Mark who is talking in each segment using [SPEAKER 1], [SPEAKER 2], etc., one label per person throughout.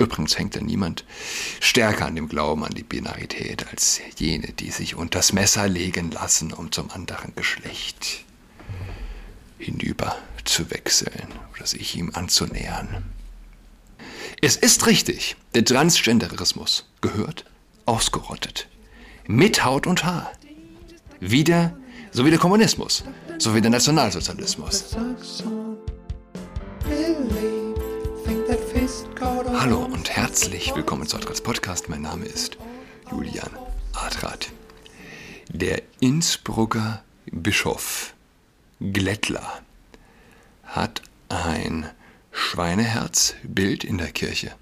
[SPEAKER 1] Übrigens hängt da niemand stärker an dem Glauben an die Binarität als jene, die sich unters Messer legen lassen, um zum anderen Geschlecht hinüber zu wechseln oder sich ihm anzunähern. Es ist richtig, der Transgenderismus gehört ausgerottet. Mit Haut und Haar. Wieder, so wie der Kommunismus, so wie der Nationalsozialismus. Hallo und herzlich willkommen zu Adrats Podcast. Mein Name ist Julian Adrat. Der Innsbrucker Bischof Glättler hat ein Schweineherzbild in der Kirche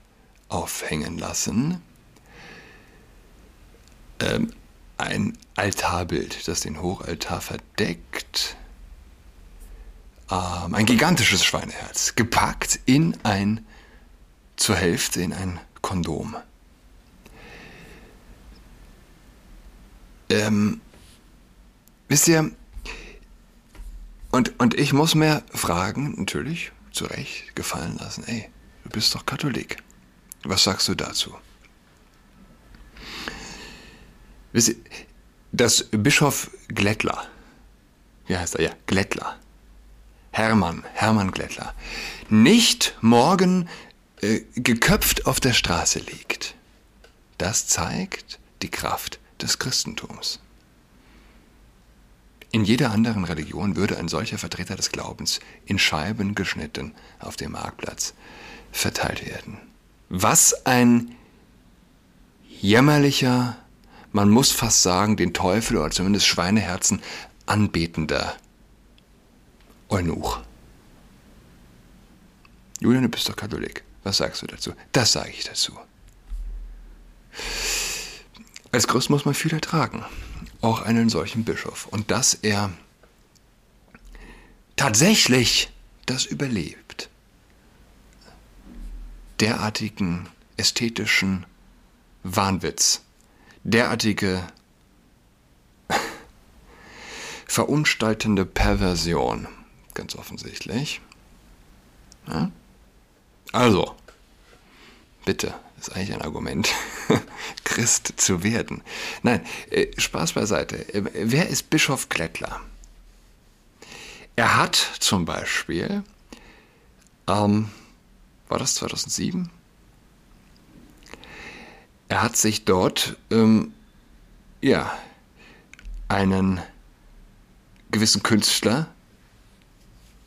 [SPEAKER 1] aufhängen lassen. Ähm, ein Altarbild, das den Hochaltar verdeckt. Ähm, ein gigantisches Schweineherz, gepackt in ein zur Hälfte in ein Kondom. Ähm, wisst ihr, und, und ich muss mir fragen, natürlich, zu Recht gefallen lassen, ey, du bist doch Katholik. Was sagst du dazu? Wisst ihr, dass Bischof Glättler, wie heißt er? Ja, Glättler, Hermann, Hermann Glättler, nicht morgen äh, geköpft auf der Straße liegt. Das zeigt die Kraft des Christentums. In jeder anderen Religion würde ein solcher Vertreter des Glaubens in Scheiben geschnitten auf dem Marktplatz verteilt werden. Was ein jämmerlicher, man muss fast sagen, den Teufel oder zumindest Schweineherzen anbetender Eunuch. Julian, du bist doch Katholik. Was sagst du dazu? Das sage ich dazu. Als Christ muss man viel ertragen, auch einen solchen Bischof. Und dass er tatsächlich das überlebt, derartigen ästhetischen Wahnwitz, derartige verunstaltende Perversion, ganz offensichtlich. Ja? Also, bitte, ist eigentlich ein Argument, Christ zu werden. Nein, äh, Spaß beiseite. Äh, wer ist Bischof Klettler? Er hat zum Beispiel, ähm, war das 2007? Er hat sich dort, ähm, ja, einen gewissen Künstler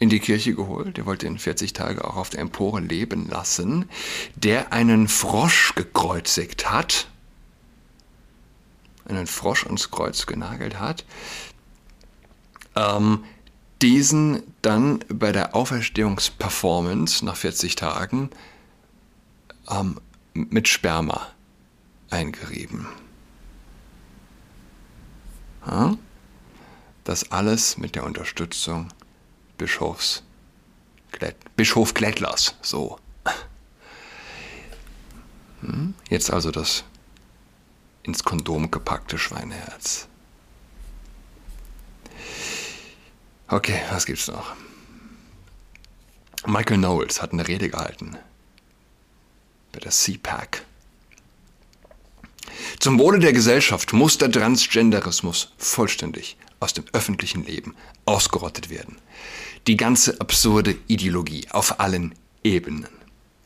[SPEAKER 1] in die Kirche geholt. Der wollte ihn 40 Tage auch auf der Empore leben lassen, der einen Frosch gekreuzigt hat, einen Frosch ans Kreuz genagelt hat, ähm, diesen dann bei der Auferstehungsperformance nach 40 Tagen ähm, mit Sperma eingerieben. Ja? Das alles mit der Unterstützung Bischofs, Bischof Klettlers, so. Hm? Jetzt also das ins Kondom gepackte Schweineherz. Okay, was gibt's noch? Michael Knowles hat eine Rede gehalten bei der CPAC. Zum Wohle der Gesellschaft muss der Transgenderismus vollständig aus dem öffentlichen Leben ausgerottet werden die ganze absurde Ideologie auf allen Ebenen.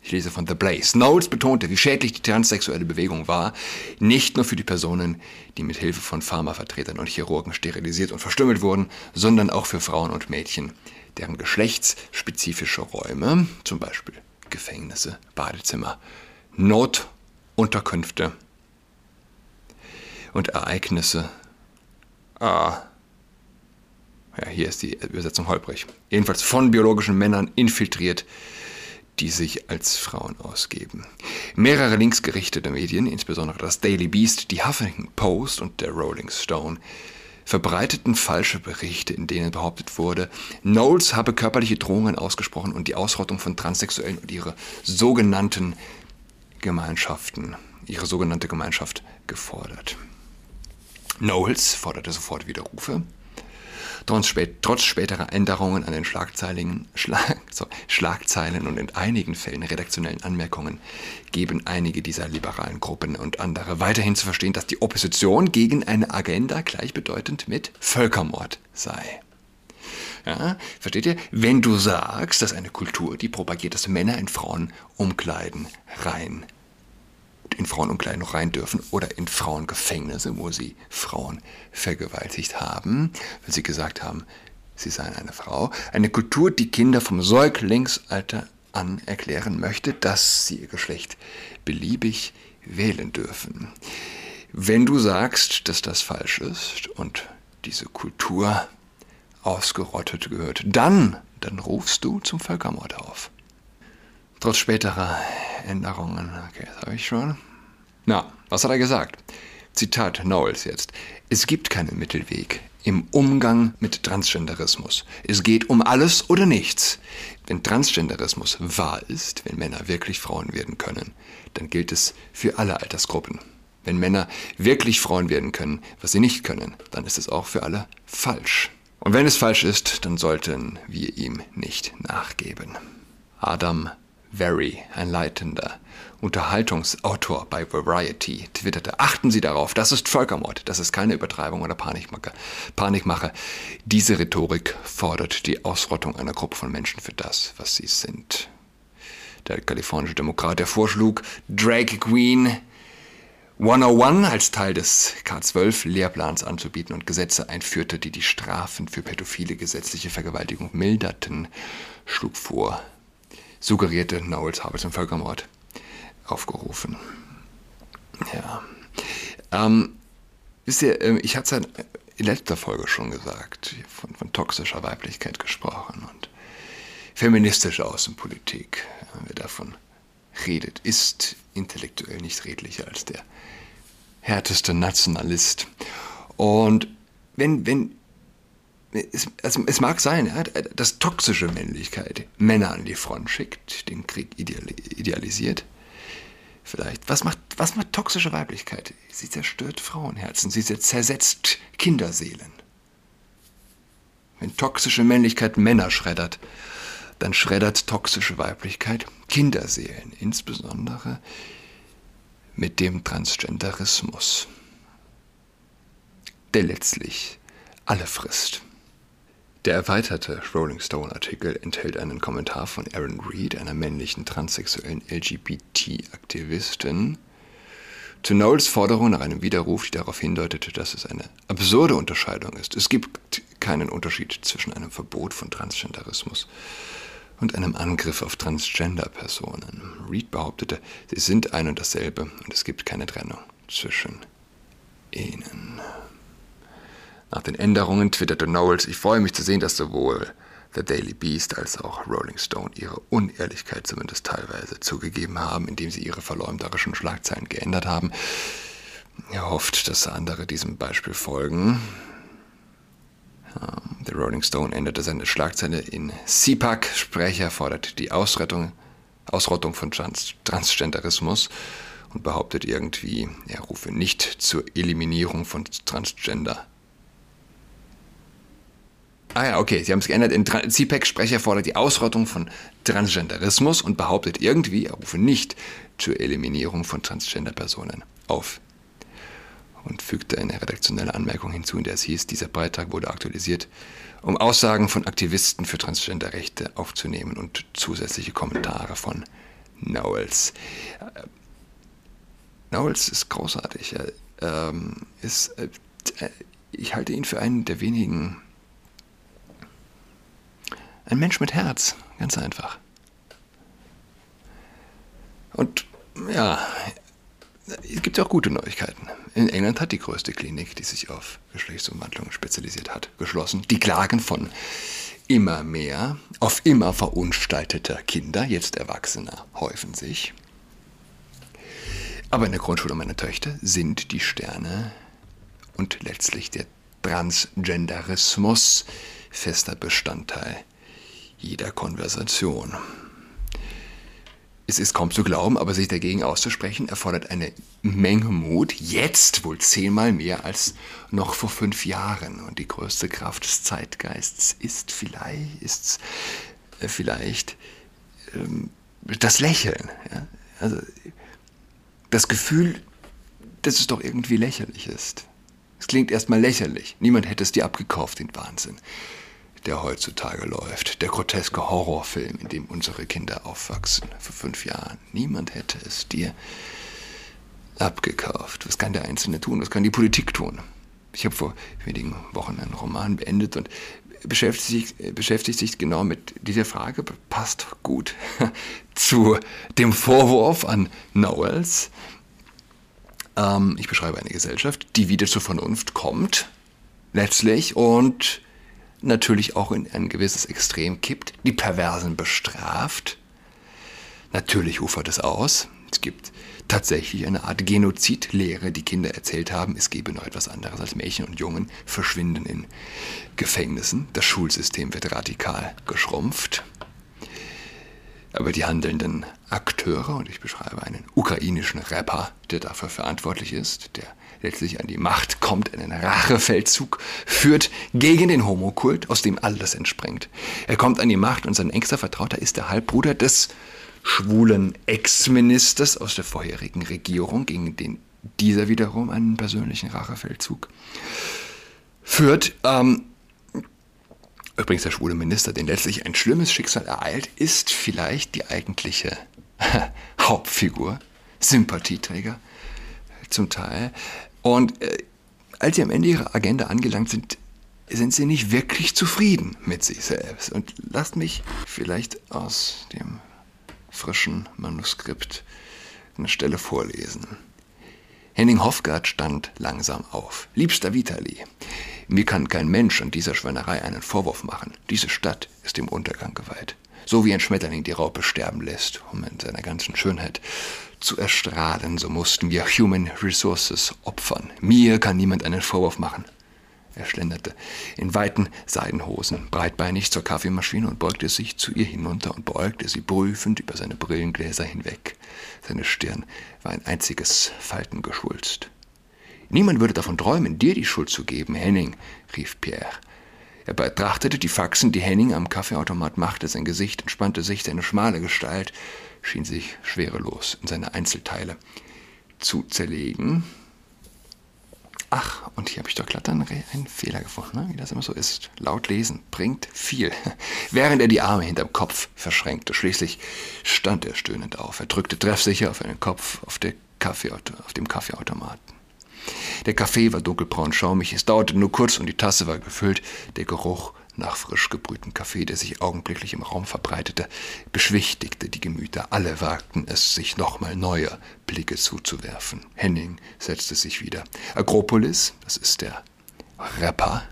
[SPEAKER 1] Ich lese von The Blaze. Knowles betonte, wie schädlich die transsexuelle Bewegung war, nicht nur für die Personen, die mit Hilfe von Pharmavertretern und Chirurgen sterilisiert und verstümmelt wurden, sondern auch für Frauen und Mädchen, deren geschlechtsspezifische Räume, zum Beispiel Gefängnisse, Badezimmer, Notunterkünfte und Ereignisse, ah, ja, hier ist die Übersetzung holprig, jedenfalls von biologischen Männern infiltriert, die sich als Frauen ausgeben. Mehrere linksgerichtete Medien, insbesondere das Daily Beast, die Huffington Post und der Rolling Stone, verbreiteten falsche Berichte, in denen behauptet wurde, Knowles habe körperliche Drohungen ausgesprochen und die Ausrottung von Transsexuellen und ihre sogenannten Gemeinschaften, ihre sogenannte Gemeinschaft gefordert. Knowles forderte sofort Widerrufe Trotz, spät, trotz späterer Änderungen an den Schlagzeilen, Schlag, so, Schlagzeilen und in einigen Fällen redaktionellen Anmerkungen geben einige dieser liberalen Gruppen und andere weiterhin zu verstehen, dass die Opposition gegen eine Agenda gleichbedeutend mit Völkermord sei. Ja, versteht ihr? Wenn du sagst, dass eine Kultur, die propagiert, dass Männer in Frauenumkleiden rein in Frauenumkleiden noch rein dürfen oder in Frauengefängnisse, wo sie Frauen vergewaltigt haben, weil sie gesagt haben, sie seien eine Frau. Eine Kultur, die Kinder vom Säuglingsalter an erklären möchte, dass sie ihr Geschlecht beliebig wählen dürfen. Wenn du sagst, dass das falsch ist und diese Kultur ausgerottet gehört, dann, dann rufst du zum Völkermord auf. Trotz späterer Änderungen, okay, das habe ich schon. Na, was hat er gesagt? Zitat Knowles jetzt. Es gibt keinen Mittelweg im Umgang mit Transgenderismus. Es geht um alles oder nichts. Wenn Transgenderismus wahr ist, wenn Männer wirklich Frauen werden können, dann gilt es für alle Altersgruppen. Wenn Männer wirklich Frauen werden können, was sie nicht können, dann ist es auch für alle falsch. Und wenn es falsch ist, dann sollten wir ihm nicht nachgeben. Adam Very, ein leitender Unterhaltungsautor bei Variety, twitterte, achten Sie darauf, das ist Völkermord, das ist keine Übertreibung oder Panikmache. Panikmache. Diese Rhetorik fordert die Ausrottung einer Gruppe von Menschen für das, was sie sind. Der kalifornische Demokrat, der vorschlug, Drag Queen 101 als Teil des K12-Lehrplans anzubieten und Gesetze einführte, die die Strafen für pädophile gesetzliche Vergewaltigung milderten, schlug vor, suggerierte Knowles habe zum Völkermord aufgerufen. Ja. Ähm, wisst ihr, ähm, ich hatte es in letzter Folge schon gesagt, von, von toxischer Weiblichkeit gesprochen und feministische Außenpolitik, wer davon redet, ist intellektuell nicht redlicher als der härteste Nationalist. Und wenn, wenn es, also es mag sein, dass toxische Männlichkeit Männer an die Front schickt, den Krieg idealisiert. Vielleicht. Was macht, was macht toxische Weiblichkeit? Sie zerstört Frauenherzen, sie zersetzt Kinderseelen. Wenn toxische Männlichkeit Männer schreddert, dann schreddert toxische Weiblichkeit Kinderseelen, insbesondere mit dem Transgenderismus, der letztlich alle frisst. Der erweiterte Rolling Stone-Artikel enthält einen Kommentar von Aaron Reed, einer männlichen transsexuellen LGBT-Aktivistin, zu Knowles Forderung nach einem Widerruf, die darauf hindeutete, dass es eine absurde Unterscheidung ist. Es gibt keinen Unterschied zwischen einem Verbot von Transgenderismus und einem Angriff auf Transgender-Personen. Reed behauptete, sie sind ein und dasselbe und es gibt keine Trennung zwischen ihnen. Nach den Änderungen twitterte Knowles, ich freue mich zu sehen, dass sowohl The Daily Beast als auch Rolling Stone ihre Unehrlichkeit zumindest teilweise zugegeben haben, indem sie ihre verleumderischen Schlagzeilen geändert haben. Er hofft, dass andere diesem Beispiel folgen. The Rolling Stone änderte seine Schlagzeile in CPAC. Sprecher fordert die Ausrettung, Ausrottung von Trans Transgenderismus und behauptet irgendwie, er rufe nicht zur Eliminierung von Transgender Ah ja, okay, sie haben es geändert. In CPAC-Sprecher fordert die Ausrottung von Transgenderismus und behauptet irgendwie, er rufe nicht zur Eliminierung von Transgender-Personen auf. Und fügte eine redaktionelle Anmerkung hinzu, in der es hieß, dieser Beitrag wurde aktualisiert, um Aussagen von Aktivisten für Transgender-Rechte aufzunehmen und zusätzliche Kommentare von Knowles. Äh, Knowles ist großartig. Er, ähm, ist, äh, ich halte ihn für einen der wenigen ein Mensch mit Herz, ganz einfach. Und ja, es gibt auch gute Neuigkeiten. In England hat die größte Klinik, die sich auf Geschlechtsumwandlungen spezialisiert hat, geschlossen. Die Klagen von immer mehr auf immer verunstalteter Kinder, jetzt Erwachsener, häufen sich. Aber in der Grundschule meiner Töchter sind die Sterne und letztlich der Transgenderismus fester Bestandteil jeder Konversation. es ist kaum zu glauben, aber sich dagegen auszusprechen, erfordert eine Menge Mut, jetzt wohl zehnmal mehr als noch vor fünf Jahren. Und die größte Kraft des Zeitgeists ist vielleicht, ist äh, vielleicht ähm, das Lächeln. Ja? Also das Gefühl, dass es doch irgendwie lächerlich ist. Es klingt erstmal lächerlich. Niemand hätte es dir abgekauft, den Wahnsinn der heutzutage läuft. Der groteske Horrorfilm, in dem unsere Kinder aufwachsen, vor fünf Jahren. Niemand hätte es dir abgekauft. Was kann der Einzelne tun? Was kann die Politik tun? Ich habe vor wenigen Wochen einen Roman beendet und beschäftigt sich, beschäftigt sich genau mit dieser Frage, passt gut zu dem Vorwurf an Knowles. Ähm, ich beschreibe eine Gesellschaft, die wieder zur Vernunft kommt, letztlich, und natürlich auch in ein gewisses Extrem kippt, die Perversen bestraft. Natürlich ufert es aus. Es gibt tatsächlich eine Art Genozidlehre, die Kinder erzählt haben, es gebe noch etwas anderes als Mädchen und Jungen verschwinden in Gefängnissen. Das Schulsystem wird radikal geschrumpft. Aber die handelnden Akteure, und ich beschreibe einen ukrainischen Rapper, der dafür verantwortlich ist, der letztlich an die Macht kommt, einen Rachefeldzug führt gegen den Homokult, aus dem alles entspringt. Er kommt an die Macht und sein engster Vertrauter ist der Halbbruder des schwulen Ex-Ministers aus der vorherigen Regierung, gegen den dieser wiederum einen persönlichen Rachefeldzug führt. Ähm, übrigens der schwule Minister, den letztlich ein schlimmes Schicksal ereilt, ist vielleicht die eigentliche Hauptfigur, Sympathieträger zum Teil. Und äh, als sie am Ende ihrer Agenda angelangt sind, sind sie nicht wirklich zufrieden mit sich selbst. Und lasst mich vielleicht aus dem frischen Manuskript eine Stelle vorlesen. Henning Hofgard stand langsam auf. Liebster Vitali, mir kann kein Mensch an dieser Schweinerei einen Vorwurf machen. Diese Stadt ist dem Untergang geweiht. So wie ein Schmetterling die Raupe sterben lässt, um in seiner ganzen Schönheit zu erstrahlen, so mussten wir Human Resources opfern. Mir kann niemand einen Vorwurf machen. Er schlenderte in weiten Seidenhosen, breitbeinig zur Kaffeemaschine und beugte sich zu ihr hinunter und beugte sie prüfend über seine Brillengläser hinweg. Seine Stirn war ein einziges Faltengeschwulst. Niemand würde davon träumen, dir die Schuld zu geben, Henning, rief Pierre. Er betrachtete die Faxen, die Henning am Kaffeeautomat machte. Sein Gesicht entspannte sich, seine schmale Gestalt schien sich schwerelos in seine Einzelteile zu zerlegen. Ach, und hier habe ich doch glatt einen, Fehler gefunden, ne? wie das immer so ist. Laut lesen bringt viel. Während er die Arme hinterm Kopf verschränkte, schließlich stand er stöhnend auf. Er drückte treffsicher auf einen Kopf auf, Kaffee, auf dem Kaffeeautomaten. Der Kaffee war dunkelbraun schaumig, es dauerte nur kurz und die Tasse war gefüllt. Der Geruch nach frisch gebrühtem Kaffee, der sich augenblicklich im Raum verbreitete, beschwichtigte die Gemüter. Alle wagten es, sich nochmal neue Blicke zuzuwerfen. Henning setzte sich wieder. Agropolis, das ist der Rapper,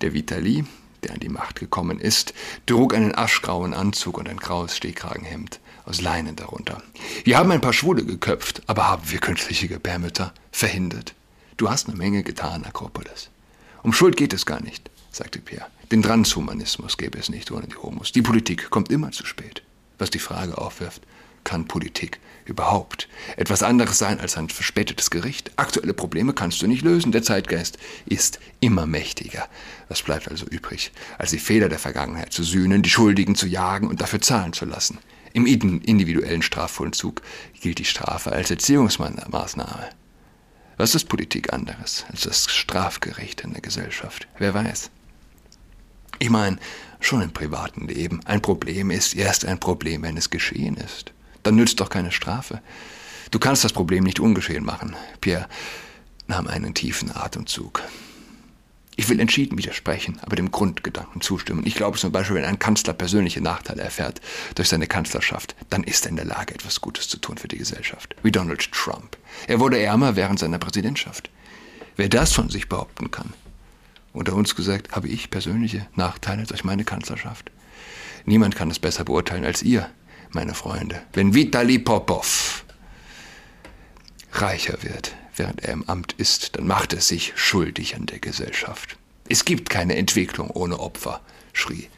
[SPEAKER 1] der Vitali, der an die Macht gekommen ist, trug einen aschgrauen Anzug und ein graues Stehkragenhemd aus Leinen darunter. Wir haben ein paar Schwule geköpft, aber haben wir künstliche Gebärmütter verhindert. Du hast eine Menge getan, Akropolis. Um Schuld geht es gar nicht, sagte Pierre. Den Transhumanismus gäbe es nicht ohne die Homos. Die Politik kommt immer zu spät. Was die Frage aufwirft, kann Politik überhaupt etwas anderes sein als ein verspätetes Gericht? Aktuelle Probleme kannst du nicht lösen. Der Zeitgeist ist immer mächtiger. Was bleibt also übrig, als die Fehler der Vergangenheit zu sühnen, die Schuldigen zu jagen und dafür zahlen zu lassen? Im individuellen Strafvollzug gilt die Strafe als Erziehungsmaßnahme. Was ist Politik anderes als das Strafgericht in der Gesellschaft? Wer weiß? Ich meine, schon im privaten Leben. Ein Problem ist erst ein Problem, wenn es geschehen ist. Dann nützt doch keine Strafe. Du kannst das Problem nicht ungeschehen machen. Pierre nahm einen tiefen Atemzug. Ich will entschieden widersprechen, aber dem Grundgedanken zustimmen. Ich glaube zum Beispiel, wenn ein Kanzler persönliche Nachteile erfährt durch seine Kanzlerschaft, dann ist er in der Lage, etwas Gutes zu tun für die Gesellschaft. Wie Donald Trump. Er wurde ärmer während seiner Präsidentschaft. Wer das von sich behaupten kann, unter uns gesagt, habe ich persönliche Nachteile durch meine Kanzlerschaft. Niemand kann es besser beurteilen als ihr, meine Freunde. Wenn Vitali Popov reicher wird, während er im Amt ist, dann macht er sich schuldig an der Gesellschaft. Es gibt keine Entwicklung ohne Opfer, schrie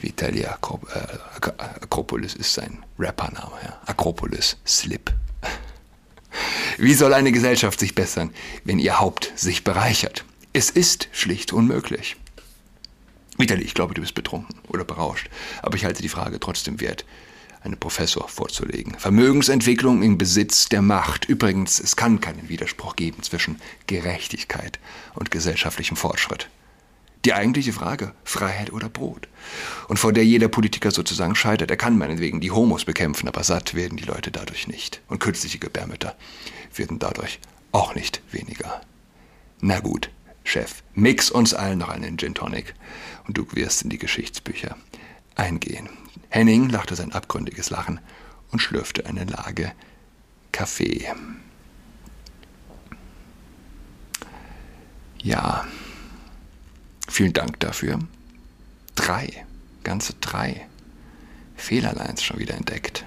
[SPEAKER 1] Vitali Akrop äh, Akropolis ist sein Rappername. Ja. Akropolis, Slip. Wie soll eine Gesellschaft sich bessern, wenn ihr Haupt sich bereichert? Es ist schlicht unmöglich. Vitali, ich glaube, du bist betrunken oder berauscht, aber ich halte die Frage trotzdem wert, einen Professor vorzulegen. Vermögensentwicklung im Besitz der Macht. Übrigens, es kann keinen Widerspruch geben zwischen Gerechtigkeit und gesellschaftlichem Fortschritt. Die eigentliche Frage, Freiheit oder Brot. Und vor der jeder Politiker sozusagen scheitert. Er kann meinetwegen die Homos bekämpfen, aber satt werden die Leute dadurch nicht. Und künstliche Gebärmütter werden dadurch auch nicht weniger. Na gut, Chef, mix uns allen noch einen Gin Tonic und du wirst in die Geschichtsbücher eingehen. Henning lachte sein abgründiges Lachen und schlürfte eine Lage Kaffee. Ja, vielen Dank dafür. Drei, ganze drei Fehlerlines schon wieder entdeckt.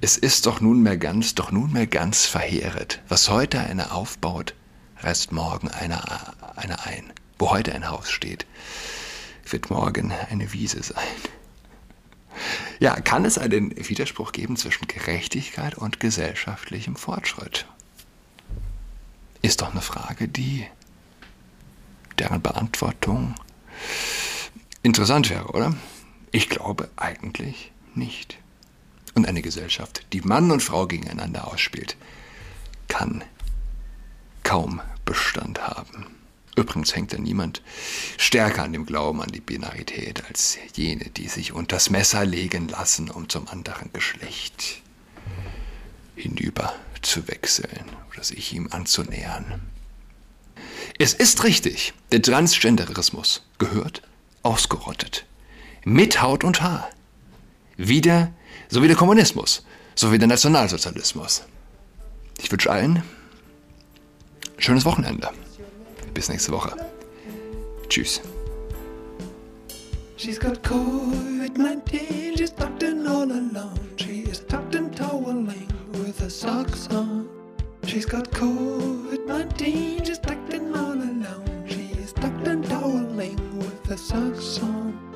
[SPEAKER 1] Es ist doch nunmehr ganz, doch nunmehr ganz verheeret. Was heute einer aufbaut, reißt morgen einer, einer ein. Wo heute ein Haus steht, wird morgen eine Wiese sein. Ja, kann es einen Widerspruch geben zwischen Gerechtigkeit und gesellschaftlichem Fortschritt? Ist doch eine Frage, die deren Beantwortung interessant wäre, oder? Ich glaube eigentlich nicht. Und eine Gesellschaft, die Mann und Frau gegeneinander ausspielt, kann kaum Bestand haben. Übrigens hängt da niemand stärker an dem Glauben an die Binarität als jene, die sich unters Messer legen lassen, um zum anderen Geschlecht hinüber zu wechseln oder sich ihm anzunähern. Es ist richtig, der Transgenderismus gehört ausgerottet. Mit Haut und Haar. Wieder, so wie der Kommunismus, so wie der Nationalsozialismus. Ich wünsche allen schönes Wochenende. Bis nächste Woche. Tschüss. She's got COVID-19, she's tucked in all alone. She is tucked in toweling with her socks on. She's got COVID-19, she's tucked in all alone. She is tucked in toweling with her socks on.